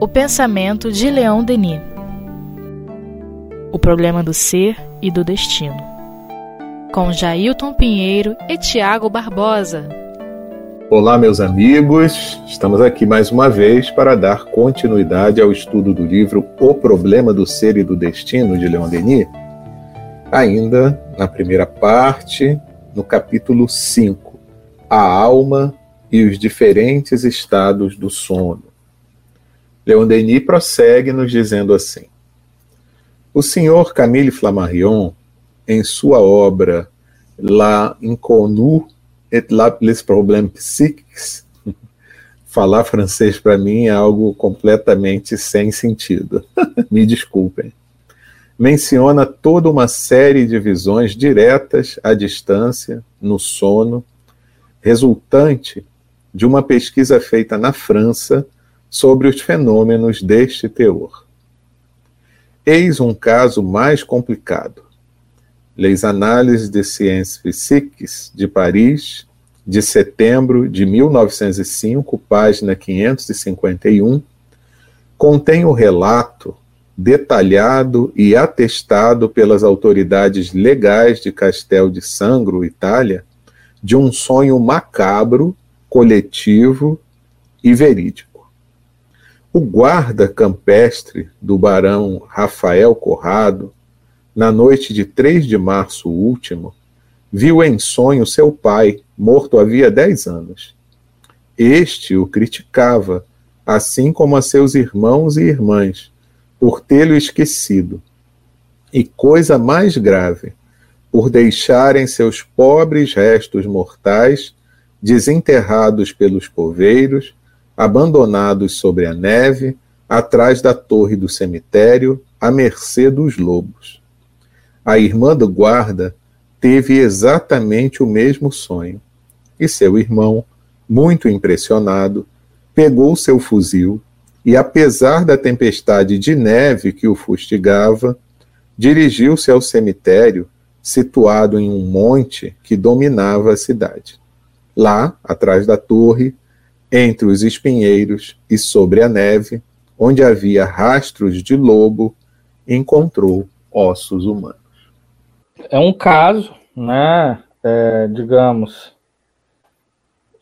O pensamento de Leão Denis. O problema do ser e do destino. Com Jailton Pinheiro e Tiago Barbosa. Olá, meus amigos. Estamos aqui mais uma vez para dar continuidade ao estudo do livro O Problema do Ser e do Destino de Leon Denis. Ainda na primeira parte, no capítulo 5, A Alma e os diferentes estados do sono. Leon Denis prossegue nos dizendo assim: O senhor Camille Flammarion, em sua obra La Inconnu et les problèmes psychiques, falar francês para mim é algo completamente sem sentido. Me desculpem. Menciona toda uma série de visões diretas à distância, no sono, resultante de uma pesquisa feita na França sobre os fenômenos deste teor. Eis um caso mais complicado. Les Análises de Sciences Physiques de Paris, de setembro de 1905, página 551, contém o relato detalhado e atestado pelas autoridades legais de Castel de Sangro, Itália, de um sonho macabro, coletivo e verídico. O guarda campestre do barão Rafael Corrado, na noite de 3 de março último, viu em sonho seu pai, morto havia dez anos. Este o criticava, assim como a seus irmãos e irmãs, por tê-lo esquecido. E coisa mais grave, por deixarem seus pobres restos mortais desenterrados pelos poveiros abandonados sobre a neve, atrás da torre do cemitério, à mercê dos lobos. A irmã do guarda teve exatamente o mesmo sonho, e seu irmão, muito impressionado, pegou seu fuzil e, apesar da tempestade de neve que o fustigava, dirigiu-se ao cemitério situado em um monte que dominava a cidade. Lá, atrás da torre, entre os espinheiros e sobre a neve, onde havia rastros de lobo, encontrou ossos humanos. É um caso, né, é, digamos,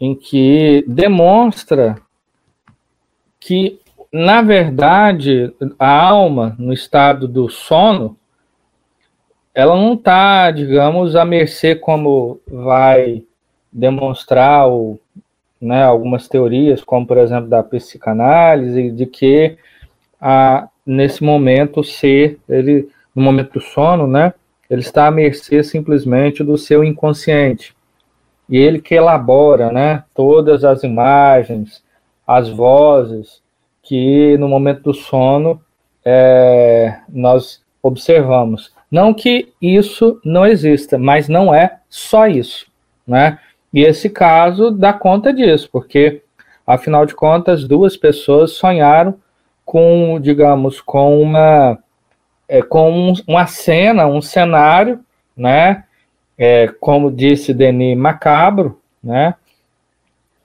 em que demonstra que, na verdade, a alma, no estado do sono, ela não está, digamos, à mercê como vai demonstrar o né, algumas teorias, como por exemplo da psicanálise, de que a, nesse momento o ser, ele, no momento do sono, né, ele está à mercê simplesmente do seu inconsciente. E ele que elabora né, todas as imagens, as vozes que no momento do sono é, nós observamos. Não que isso não exista, mas não é só isso. Né? E esse caso dá conta disso, porque, afinal de contas, duas pessoas sonharam com, digamos, com uma, é, com uma cena, um cenário, né? É, como disse Denis Macabro, né?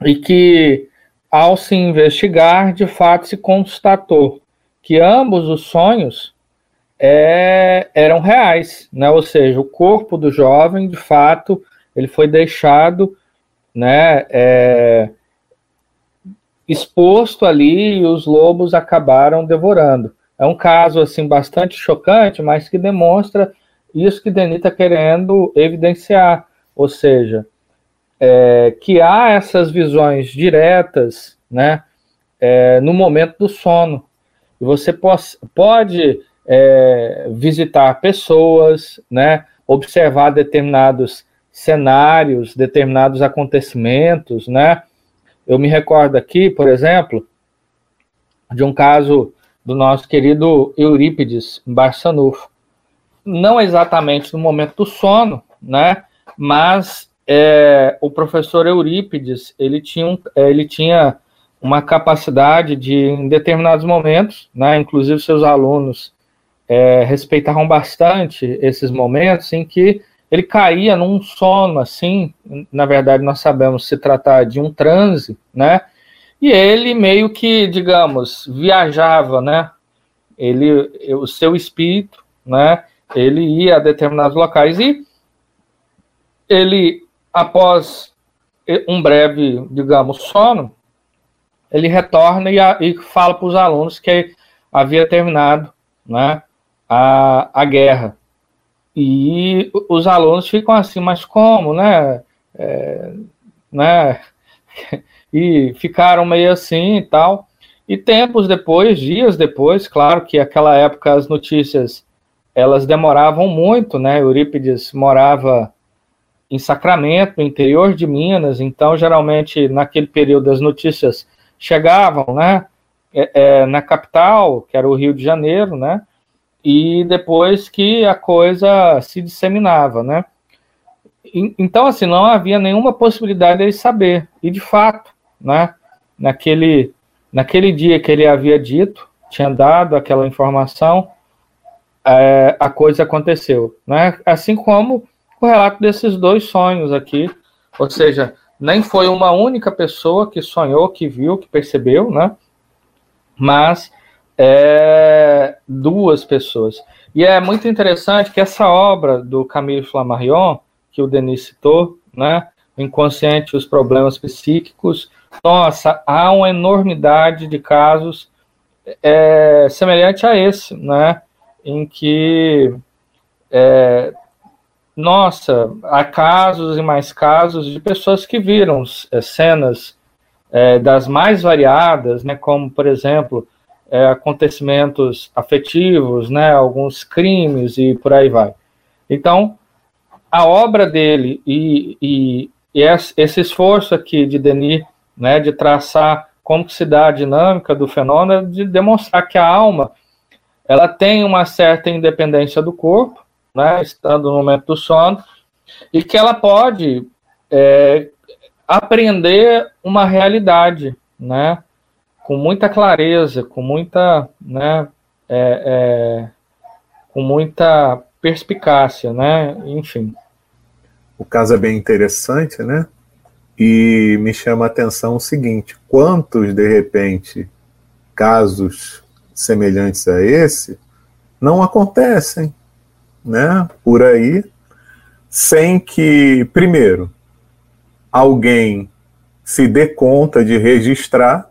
E que, ao se investigar, de fato se constatou que ambos os sonhos é, eram reais, né? Ou seja, o corpo do jovem, de fato, ele foi deixado né, é, exposto ali e os lobos acabaram devorando. É um caso assim bastante chocante, mas que demonstra isso que Denis está querendo evidenciar, ou seja, é, que há essas visões diretas, né, é, no momento do sono. E você pode é, visitar pessoas, né, observar determinados cenários, determinados acontecimentos, né? Eu me recordo aqui, por exemplo, de um caso do nosso querido Eurípides Barçanufo. Não exatamente no momento do sono, né? Mas é, o professor Eurípides ele tinha, um, é, ele tinha uma capacidade de, em determinados momentos, né? Inclusive seus alunos é, respeitavam bastante esses momentos em que ele caía num sono assim, na verdade nós sabemos se tratar de um transe, né? E ele meio que, digamos, viajava, né? Ele, o seu espírito, né? Ele ia a determinados locais e ele, após um breve, digamos, sono, ele retorna e, a, e fala para os alunos que havia terminado, né? A, a guerra. E os alunos ficam assim, mas como, né? É, né? e ficaram meio assim e tal. E tempos depois, dias depois, claro que aquela época as notícias elas demoravam muito, né? Eurípides morava em Sacramento, interior de Minas, então geralmente naquele período as notícias chegavam, né? É, é, na capital, que era o Rio de Janeiro, né? E depois que a coisa se disseminava, né? então, assim, não havia nenhuma possibilidade de saber. E, de fato, né, naquele, naquele dia que ele havia dito, tinha dado aquela informação, é, a coisa aconteceu. Né? Assim como o relato desses dois sonhos aqui, ou seja, nem foi uma única pessoa que sonhou, que viu, que percebeu, né? mas é, duas pessoas. E é muito interessante que essa obra do Camille Flammarion, que o Denis citou, né? O inconsciente, os problemas psíquicos. Nossa, há uma enormidade de casos é, semelhante a esse, né? Em que, é, nossa, há casos e mais casos de pessoas que viram é, cenas é, das mais variadas, né? Como, por exemplo, é, acontecimentos afetivos, né? Alguns crimes e por aí vai. Então, a obra dele e, e, e, esse esforço aqui de Denis, né, de traçar como se dá a dinâmica do fenômeno, de demonstrar que a alma ela tem uma certa independência do corpo, né, estando no momento do sono, e que ela pode é, aprender uma realidade, né, com muita clareza, com muita, né, é, é, com muita perspicácia, né? Enfim. O caso é bem interessante, né? E me chama a atenção o seguinte: quantos, de repente, casos semelhantes a esse não acontecem, né? Por aí, sem que, primeiro, alguém se dê conta de registrar,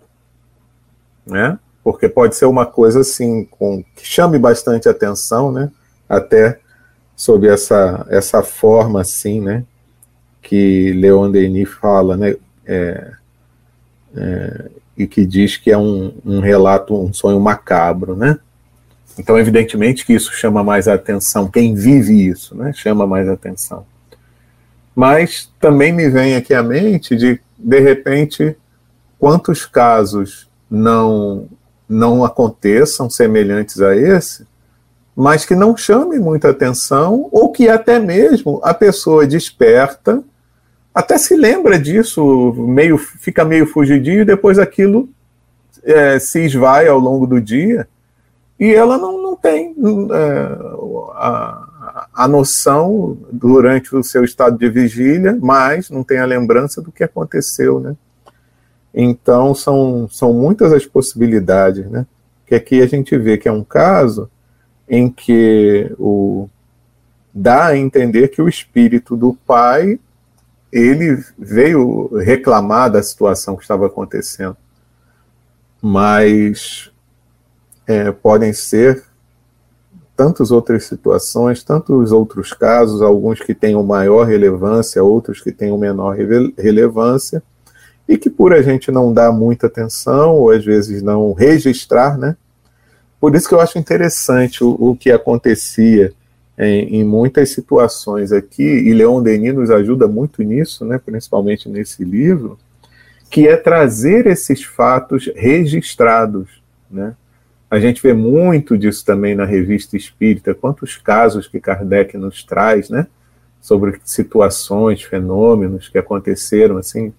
né? Porque pode ser uma coisa assim com, que chame bastante atenção, né? Até sob essa, essa forma assim, né, que Leon Denis fala, né, é, é, e que diz que é um, um relato, um sonho macabro, né? Então, evidentemente que isso chama mais atenção, quem vive isso, né, chama mais atenção. Mas também me vem aqui à mente de, de repente, quantos casos não não aconteçam semelhantes a esse, mas que não chame muita atenção, ou que até mesmo a pessoa desperta, até se lembra disso, meio fica meio fugidio, e depois aquilo é, se esvai ao longo do dia, e ela não, não tem é, a, a noção durante o seu estado de vigília, mas não tem a lembrança do que aconteceu, né? Então, são, são muitas as possibilidades, né? Que aqui a gente vê que é um caso em que o dá a entender que o espírito do pai ele veio reclamar da situação que estava acontecendo, mas é, podem ser tantas outras situações, tantos outros casos, alguns que tenham maior relevância, outros que tenham menor relevância, e que por a gente não dar muita atenção, ou às vezes não registrar, né, por isso que eu acho interessante o, o que acontecia em, em, muitas situações aqui, e Leon Denis nos ajuda muito nisso, né, principalmente nesse livro, que é trazer esses fatos registrados. Né? A gente vê muito disso também na revista Espírita, quantos casos que Kardec nos traz, né, sobre situações, fenômenos que aconteceram, assim,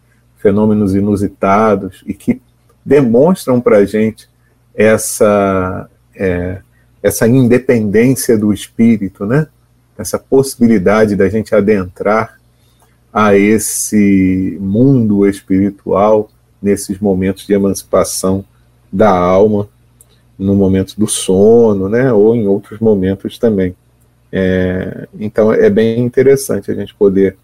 fenômenos inusitados e que demonstram para a gente essa, é, essa independência do espírito, né? essa possibilidade da gente adentrar a esse mundo espiritual nesses momentos de emancipação da alma, no momento do sono, né, ou em outros momentos também. É, então é bem interessante a gente poder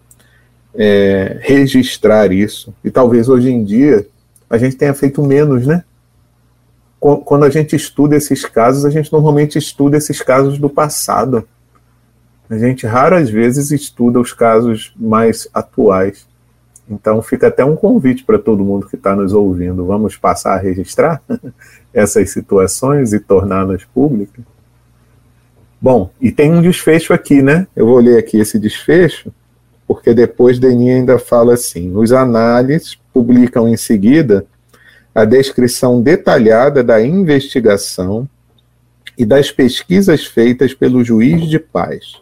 é, registrar isso. E talvez hoje em dia a gente tenha feito menos, né? Quando a gente estuda esses casos, a gente normalmente estuda esses casos do passado. A gente raras vezes estuda os casos mais atuais. Então fica até um convite para todo mundo que está nos ouvindo. Vamos passar a registrar essas situações e torná-las públicas. Bom, e tem um desfecho aqui, né? Eu vou ler aqui esse desfecho, porque depois Denis ainda fala assim: os análises publicam em seguida a descrição detalhada da investigação e das pesquisas feitas pelo juiz de paz.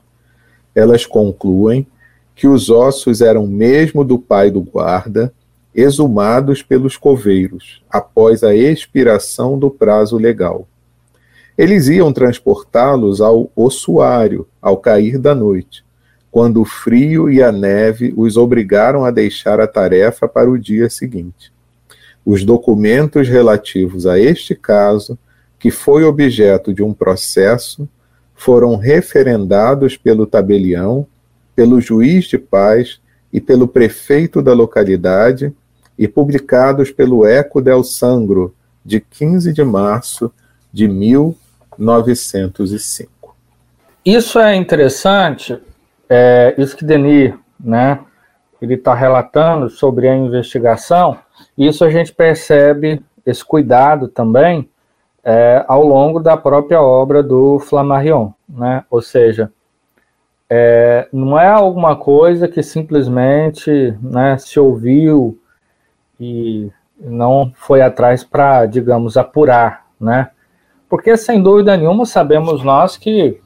Elas concluem que os ossos eram mesmo do pai do guarda, exumados pelos coveiros, após a expiração do prazo legal. Eles iam transportá-los ao ossuário ao cair da noite, quando o frio e a neve os obrigaram a deixar a tarefa para o dia seguinte. Os documentos relativos a este caso, que foi objeto de um processo, foram referendados pelo tabelião pelo juiz de paz e pelo prefeito da localidade e publicados pelo Eco del Sangro, de 15 de março de 1905. Isso é interessante, é, isso que Denis, né, ele está relatando sobre a investigação, isso a gente percebe esse cuidado também é, ao longo da própria obra do Flammarion, né, ou seja, é, não é alguma coisa que simplesmente né, se ouviu e não foi atrás para, digamos, apurar, né? Porque, sem dúvida nenhuma, sabemos nós que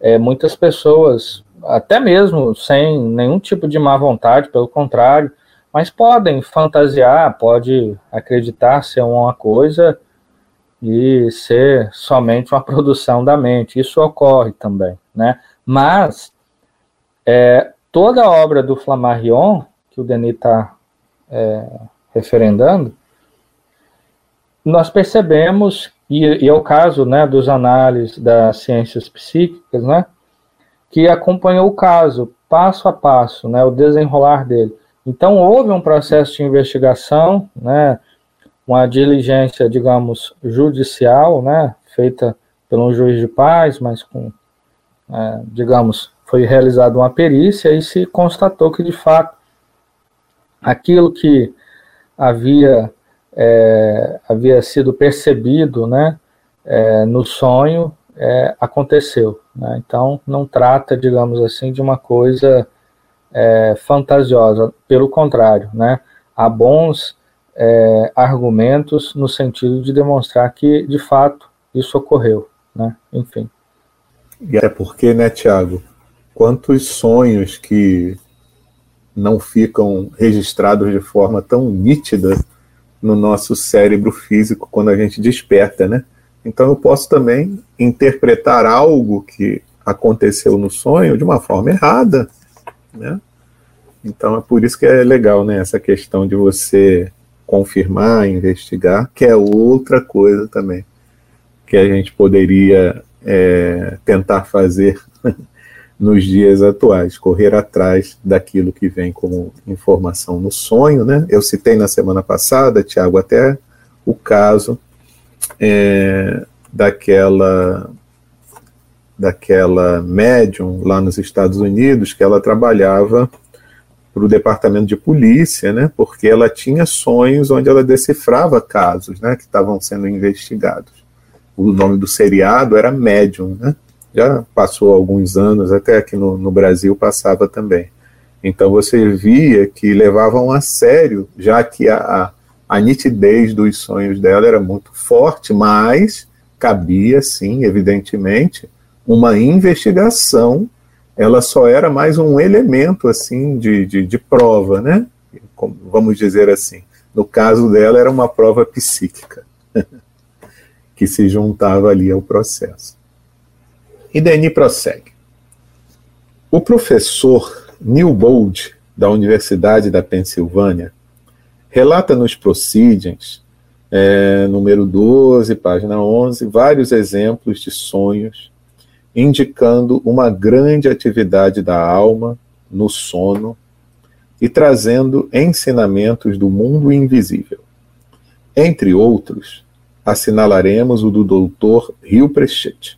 é, muitas pessoas, até mesmo sem nenhum tipo de má vontade, pelo contrário, mas podem fantasiar, pode acreditar ser uma coisa e ser somente uma produção da mente. Isso ocorre também, né? Mas é, toda a obra do Flammarion, que o Denis está é, referendando, nós percebemos, e, e, é o caso né, dos análises das ciências psíquicas, né, que acompanhou o caso, passo a passo, né, o desenrolar dele. Então, houve um processo de investigação, né, uma diligência, digamos, judicial, né, feita pelo juiz de paz, mas com é, digamos, foi realizada uma perícia e se constatou que, de fato, aquilo que havia, é, havia sido percebido né, é, no sonho é, aconteceu. Né? Então, não trata, digamos assim, de uma coisa é, fantasiosa. Pelo contrário, né? há bons é, argumentos no sentido de demonstrar que, de fato, isso ocorreu. Né? Enfim. E até porque, né, Tiago, quantos sonhos que não ficam registrados de forma tão nítida no nosso cérebro físico quando a gente desperta, né? Então eu posso também interpretar algo que aconteceu no sonho de uma forma errada, né? Então é por isso que é legal, né, essa questão de você confirmar, investigar, que é outra coisa também que a gente poderia é, tentar fazer nos dias atuais, correr atrás daquilo que vem como informação no sonho, né? Eu citei na semana passada, Tiago, até o caso é, daquela daquela médium lá nos Estados Unidos que ela trabalhava para o departamento de polícia, né? Porque ela tinha sonhos onde ela decifrava casos, né? Que estavam sendo investigados o nome do seriado era Medium, né? Já passou alguns anos, até aqui no, no Brasil passava também. Então você via que levavam a sério, já que a, a, nitidez dos sonhos dela era muito forte, mas cabia, sim, evidentemente, uma investigação. Ela só era mais um elemento, assim, de, de, de prova, né? Vamos dizer assim. No caso dela, era uma prova psíquica. que se juntava ali ao processo. E Denis prossegue. O professor Newbold, da Universidade da Pensilvânia, relata nos Proceedings, é, número 12, página 11, vários exemplos de sonhos indicando uma grande atividade da alma no sono e trazendo ensinamentos do mundo invisível. Entre outros, assinalaremos o do Dr. Rio Prechet,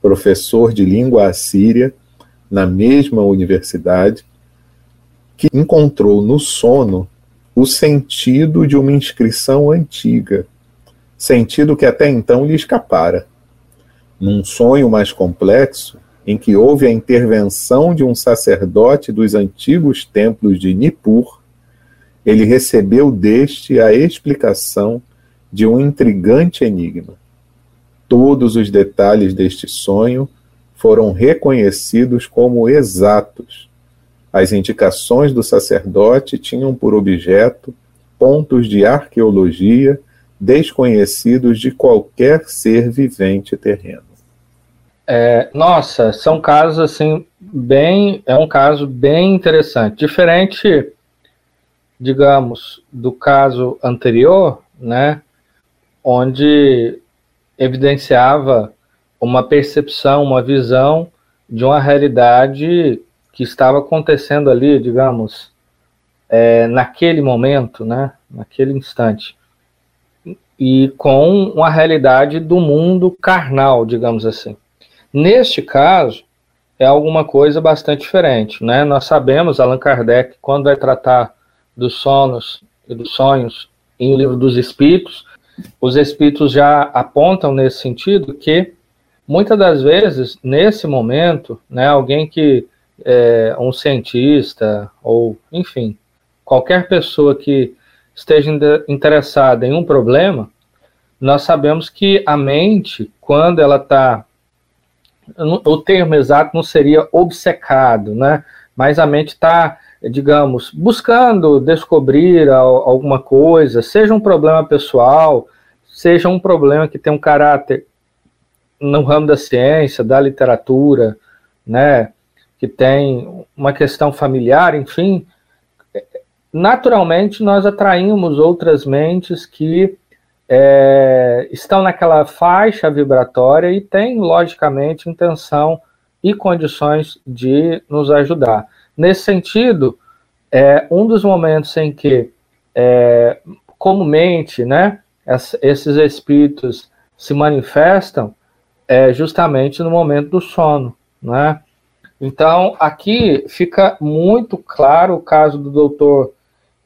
professor de língua assíria na mesma universidade, que encontrou no sono o sentido de uma inscrição antiga, sentido que até então lhe escapara. Num sonho mais complexo, em que houve a intervenção de um sacerdote dos antigos templos de Nippur, ele recebeu deste a explicação de um intrigante enigma. Todos os detalhes deste sonho foram reconhecidos como exatos. As indicações do sacerdote tinham por objeto pontos de arqueologia desconhecidos de qualquer ser vivente terreno. É, nossa, são casos assim bem, é um caso bem interessante, diferente, digamos, do caso anterior, né, onde evidenciava uma percepção, uma visão de uma realidade que estava acontecendo ali, digamos, é, naquele momento, né, naquele instante, e com uma realidade do mundo carnal, digamos assim. Neste caso, é alguma coisa bastante diferente, né? Nós sabemos, Allan Kardec, quando vai tratar dos sonos e dos sonhos em O Livro dos Espíritos, os espíritos já apontam nesse sentido que muitas das vezes, nesse momento, né, alguém que é um cientista ou, enfim, qualquer pessoa que esteja interessada em um problema, nós sabemos que a mente, quando ela está o termo exato não seria obcecado, né? Mas a mente está, digamos, buscando descobrir alguma coisa, seja um problema pessoal, seja um problema que tem um caráter no ramo da ciência, da literatura, né? Que tem uma questão familiar, enfim. Naturalmente, nós atraímos outras mentes que é, estão naquela faixa vibratória e têm, logicamente, intenção e condições de nos ajudar. Nesse sentido, é um dos momentos em que, é, comumente, né, esses espíritos se manifestam é justamente no momento do sono, né? Então, aqui fica muito claro o caso do doutor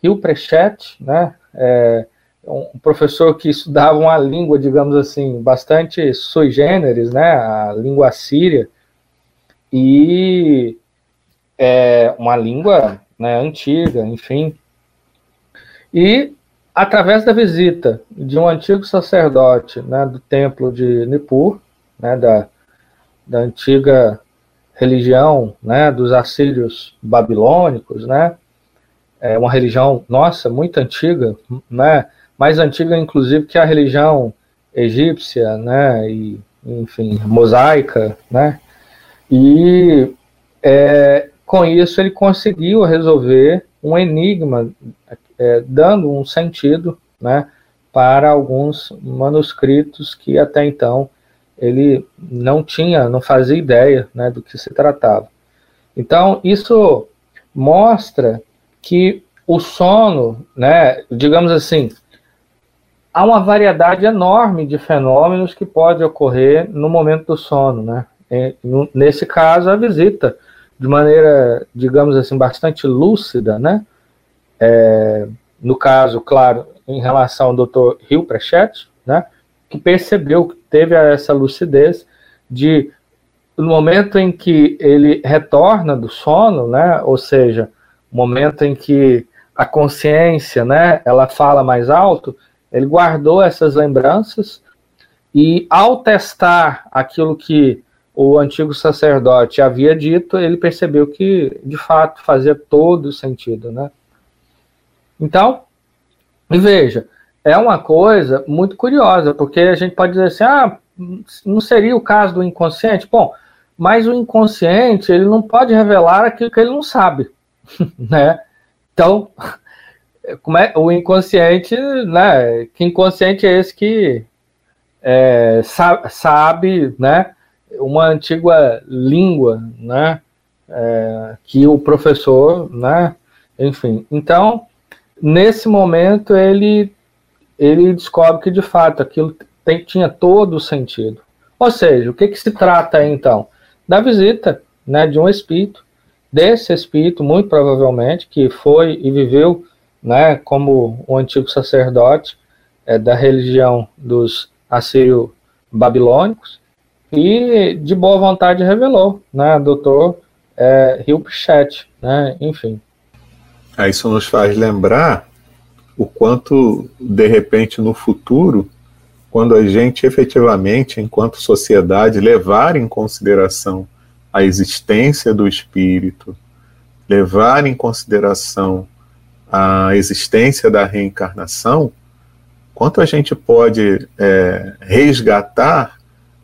Rio Prechet, né? É, um professor que estudava uma língua, digamos assim, bastante sui generis, né, a língua síria, e é uma língua né, antiga, enfim. E através da visita de um antigo sacerdote né, do templo de Nippur, né, da, da antiga religião né, dos assírios babilônicos, né, é uma religião, nossa, muito antiga, né, mais antiga, inclusive, que a religião egípcia, né, e, enfim, mosaica, né, e é, com isso ele conseguiu resolver um enigma, é, dando um sentido, né, para alguns manuscritos que até então ele não tinha, não fazia ideia, né, do que se tratava. Então, isso mostra que o sono, né, digamos assim, há uma variedade enorme de fenômenos que pode ocorrer no momento do sono, né? nesse caso, a visita, de maneira, digamos assim, bastante lúcida, né? É, no caso, claro, em relação ao Dr. Rio Prechet, né? Que percebeu que teve essa lucidez de, no momento em que ele retorna do sono, né? Ou seja, momento em que a consciência, né? Ela fala mais alto, ele guardou essas lembranças e, ao testar aquilo que o antigo sacerdote havia dito, ele percebeu que, de fato, fazia todo sentido, né? Então, e veja, é uma coisa muito curiosa, porque a gente pode dizer assim, ah, não seria o caso do inconsciente? Bom, mas o inconsciente, ele não pode revelar aquilo que ele não sabe, né? Então, como é o inconsciente, né? Que inconsciente é esse que é, sabe, sabe, né? Uma antiga língua, né? É, que o professor, né? Enfim, então nesse momento ele ele descobre que de fato aquilo tem, tinha todo o sentido. Ou seja, o que, que se trata então? Da visita né, de um espírito, desse espírito, muito provavelmente, que foi e viveu né, como o um antigo sacerdote é, da religião dos assírio-babilônicos, e de boa vontade revelou, né, doutor é, Hilpchet, né, enfim. Isso nos faz lembrar o quanto, de repente, no futuro, quando a gente efetivamente, enquanto sociedade, levar em consideração a existência do espírito, levar em consideração a existência da reencarnação, quanto a gente pode é, resgatar,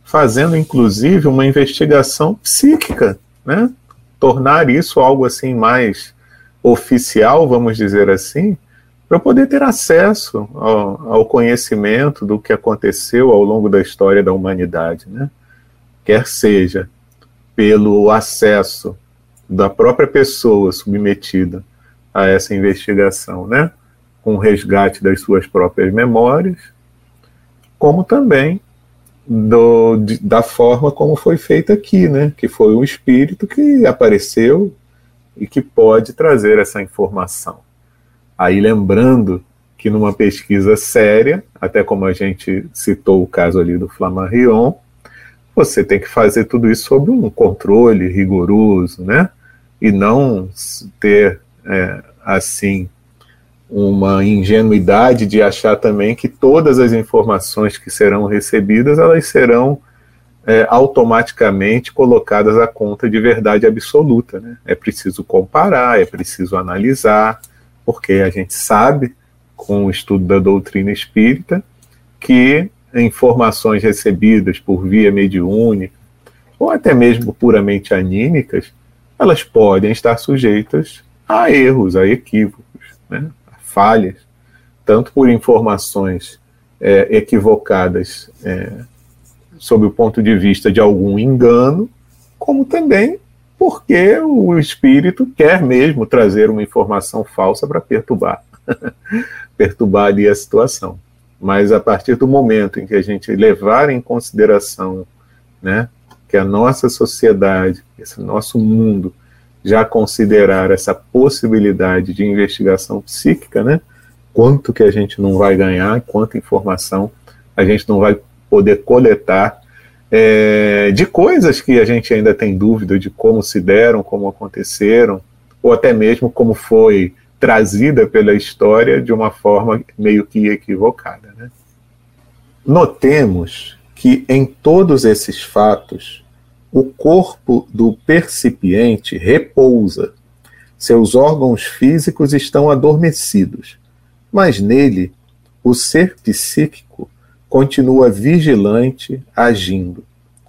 fazendo inclusive uma investigação psíquica, né? tornar isso algo assim mais oficial, vamos dizer assim, para poder ter acesso ao, ao, conhecimento do que aconteceu ao longo da história da humanidade, né? Quer seja pelo acesso da própria pessoa submetida a essa investigação, né? Com o resgate das suas próprias memórias, como também do, de, da forma como foi feita aqui, né? Que foi um espírito que apareceu e que pode trazer essa informação. Aí lembrando que numa pesquisa séria, até como a gente citou o caso ali do Flammarion, você tem que fazer tudo isso sob um controle rigoroso, né? E não ter, é, assim, uma ingenuidade de achar também que todas as informações que serão recebidas, elas serão é, automaticamente colocadas à conta de verdade absoluta, né? É preciso comparar, é preciso analisar, porque a gente sabe, com o estudo da doutrina espírita, que informações recebidas por via mediúnica, ou até mesmo puramente anímicas, elas podem estar sujeitas a erros, a equívocos, né, a falhas, tanto por informações é, equivocadas é, sob o ponto de vista de algum engano, como também porque o espírito quer mesmo trazer uma informação falsa para perturbar, perturbar ali a situação. Mas a partir do momento em que a gente levar em consideração, né, que a nossa sociedade, esse nosso mundo já considerar essa possibilidade de investigação psíquica, né, quanto que a gente não vai ganhar, quanta informação a gente não vai poder coletar é, de coisas que a gente ainda tem dúvida de como se deram, como aconteceram, ou até mesmo como foi trazida pela história de uma forma meio que equivocada. Né? Notemos que em todos esses fatos, o corpo do percipiente repousa, seus órgãos físicos estão adormecidos, mas nele o ser psíquico continua vigilante, agindo.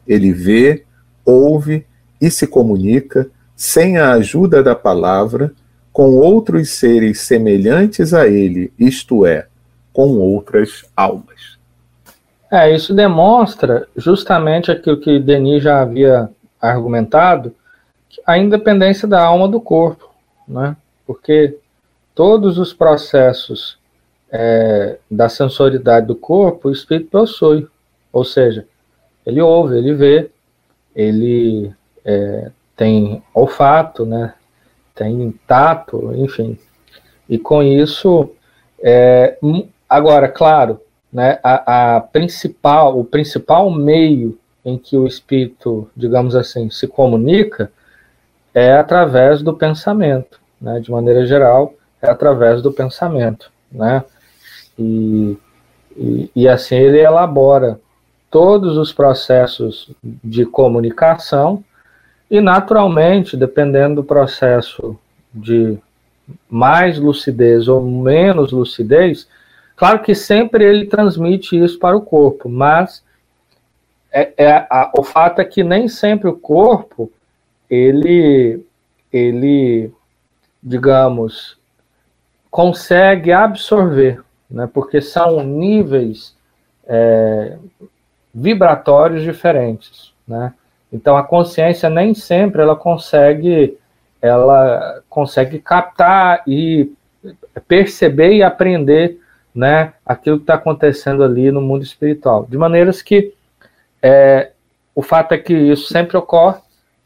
Ele vê, ouve e se comunica, sem a ajuda da palavra, com outros seres semelhantes a ele, isto é, com outras almas. É, isso demonstra justamente aquilo que Denis já havia argumentado, a independência da alma do corpo, né? Porque todos os processos é, da sensoridade do corpo, o espírito possui. Ou seja, ele ouve, ele vê, ele é, tem olfato, né? tem tato, enfim. E com isso, é, agora, claro, né, a, a, principal, o principal meio em que o espírito, digamos assim, se comunica é através do pensamento, né, de maneira geral, é através do pensamento, né, e, e, e assim ele elabora todos os processos de comunicação e, naturalmente, dependendo do processo de mais lucidez ou menos lucidez, claro que sempre ele transmite isso para o corpo, mas é, é a, o fato é que nem sempre o corpo ele ele digamos consegue absorver, né? Porque são níveis é, vibratórios diferentes, né? Então a consciência nem sempre ela consegue ela consegue captar e perceber e aprender né, aquilo que está acontecendo ali no mundo espiritual. De maneiras que é, o fato é que isso sempre ocorre,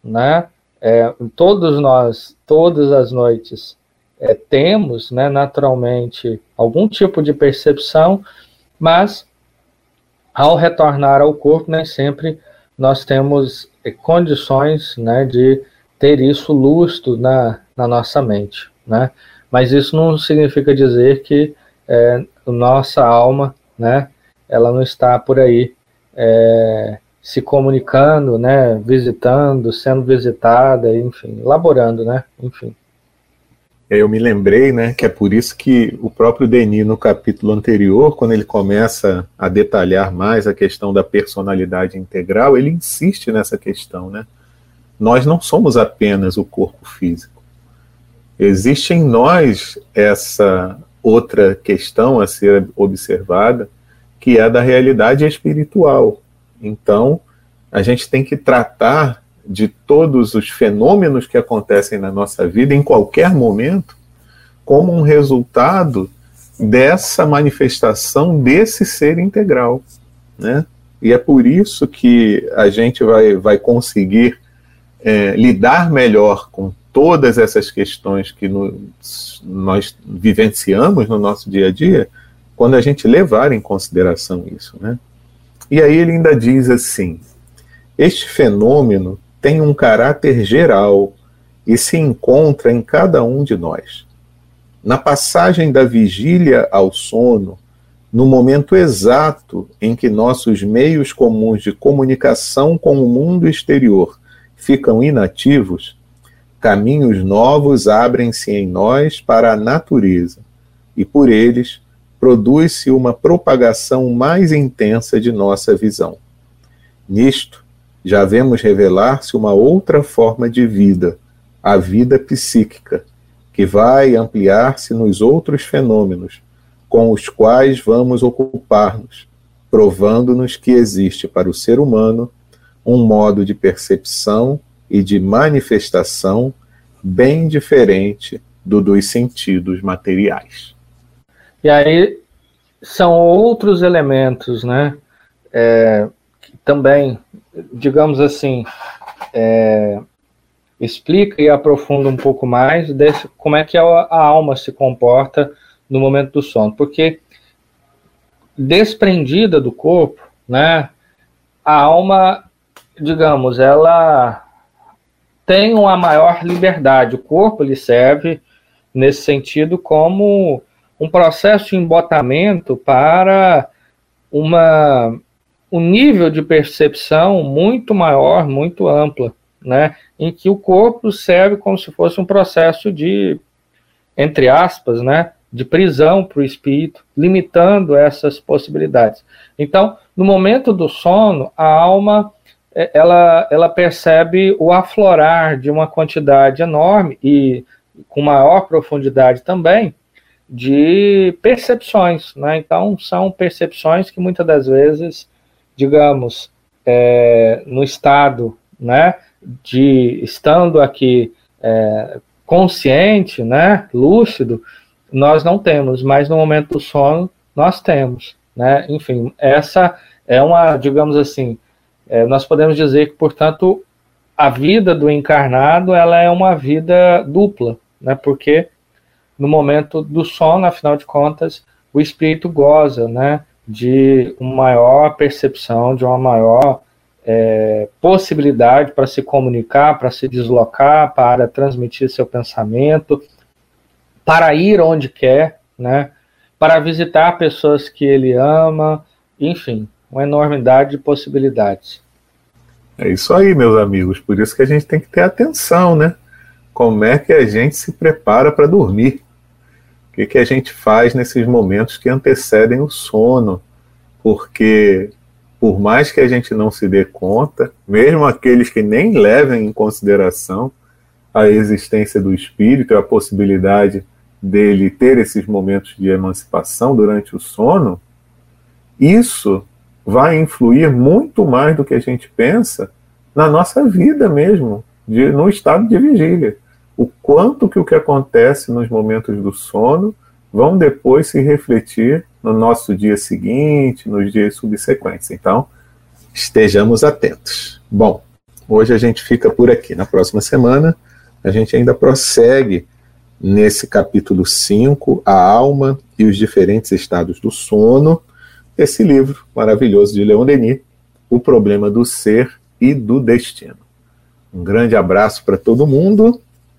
né? É, todos nós, todas as noites, é, temos, né, naturalmente, algum tipo de percepção, mas ao retornar ao corpo, nem sempre nós temos é, condições né, de ter isso lustro na, na nossa mente. Né? Mas isso não significa dizer que é, nossa alma, né, ela não está por aí é, se comunicando, né, visitando, sendo visitada, enfim, laborando, né, enfim. Eu me lembrei, né, que é por isso que o próprio Denis, no capítulo anterior, quando ele começa a detalhar mais a questão da personalidade integral, ele insiste nessa questão, né? Nós não somos apenas o corpo físico. Existe em nós essa outra questão a ser observada, que é da realidade espiritual. Então, a gente tem que tratar de todos os fenômenos que acontecem na nossa vida em qualquer momento como um resultado dessa manifestação desse ser integral, né? E é por isso que a gente vai, vai conseguir é, lidar melhor com todas essas questões que no, nós vivenciamos no nosso dia a dia, quando a gente levar em consideração isso, né? E aí ele ainda diz assim: este fenômeno tem um caráter geral e se encontra em cada um de nós. Na passagem da vigília ao sono, no momento exato em que nossos meios comuns de comunicação com o mundo exterior ficam inativos, caminhos novos abrem-se em nós para a natureza, e por eles produz-se uma propagação mais intensa de nossa visão. Nisto, já vemos revelar-se uma outra forma de vida, a vida psíquica, que vai ampliar-se nos outros fenômenos com os quais vamos ocupar-nos, provando-nos que existe para o ser humano um modo de percepção e de manifestação bem diferente do dos sentidos materiais. E aí são outros elementos, né? É, que também, digamos assim, é, explica e aprofunda um pouco mais desse, como é que a, a alma se comporta no momento do sono, porque desprendida do corpo, né? A alma digamos, ela tem uma maior liberdade. O corpo lhe serve, nesse sentido, como um processo de embotamento para uma, um nível de percepção muito maior, muito ampla, né? em que o corpo serve como se fosse um processo de, entre aspas, né? de prisão para o espírito, limitando essas possibilidades. Então, no momento do sono, a alma é, ela, ela percebe o aflorar de uma quantidade enorme e com maior profundidade também de percepções, né? Então são percepções que muitas das vezes, digamos, é, no estado, né, de estando aqui é, consciente, né, lúcido, nós não temos, mas no momento do sono nós temos, né? Enfim, essa é uma, digamos assim, é, nós podemos dizer que, portanto, a vida do encarnado ela é uma vida dupla, né? porque no momento do sono, afinal de contas, o espírito goza né, de uma maior percepção, de uma maior é, possibilidade para se comunicar, para se deslocar, para transmitir seu pensamento, para ir onde quer, né, para visitar pessoas que ele ama, enfim, uma enormidade de possibilidades. É isso aí, meus amigos. Por isso que a gente tem que ter atenção, né? Como é que a gente se prepara para dormir? Que, que a gente faz nesses momentos que antecedem o sono? Porque, por mais que a gente não se dê conta, mesmo aqueles que nem levem em consideração a existência do espírito a possibilidade dele ter esses momentos de emancipação durante o sono, isso vai influir muito mais do que a gente pensa na nossa vida mesmo, de, no estado de vigília. O quanto que o que acontece nos momentos do sono vão depois se refletir no nosso dia seguinte, nos dias subsequentes. Então, estejamos atentos. Bom, hoje a gente fica por aqui. Na próxima semana, a gente ainda prossegue nesse capítulo 5, A Alma e os Diferentes Estados do Sono, esse livro maravilhoso de Leon Denis, O Problema do Ser e do Destino. Um grande abraço para todo mundo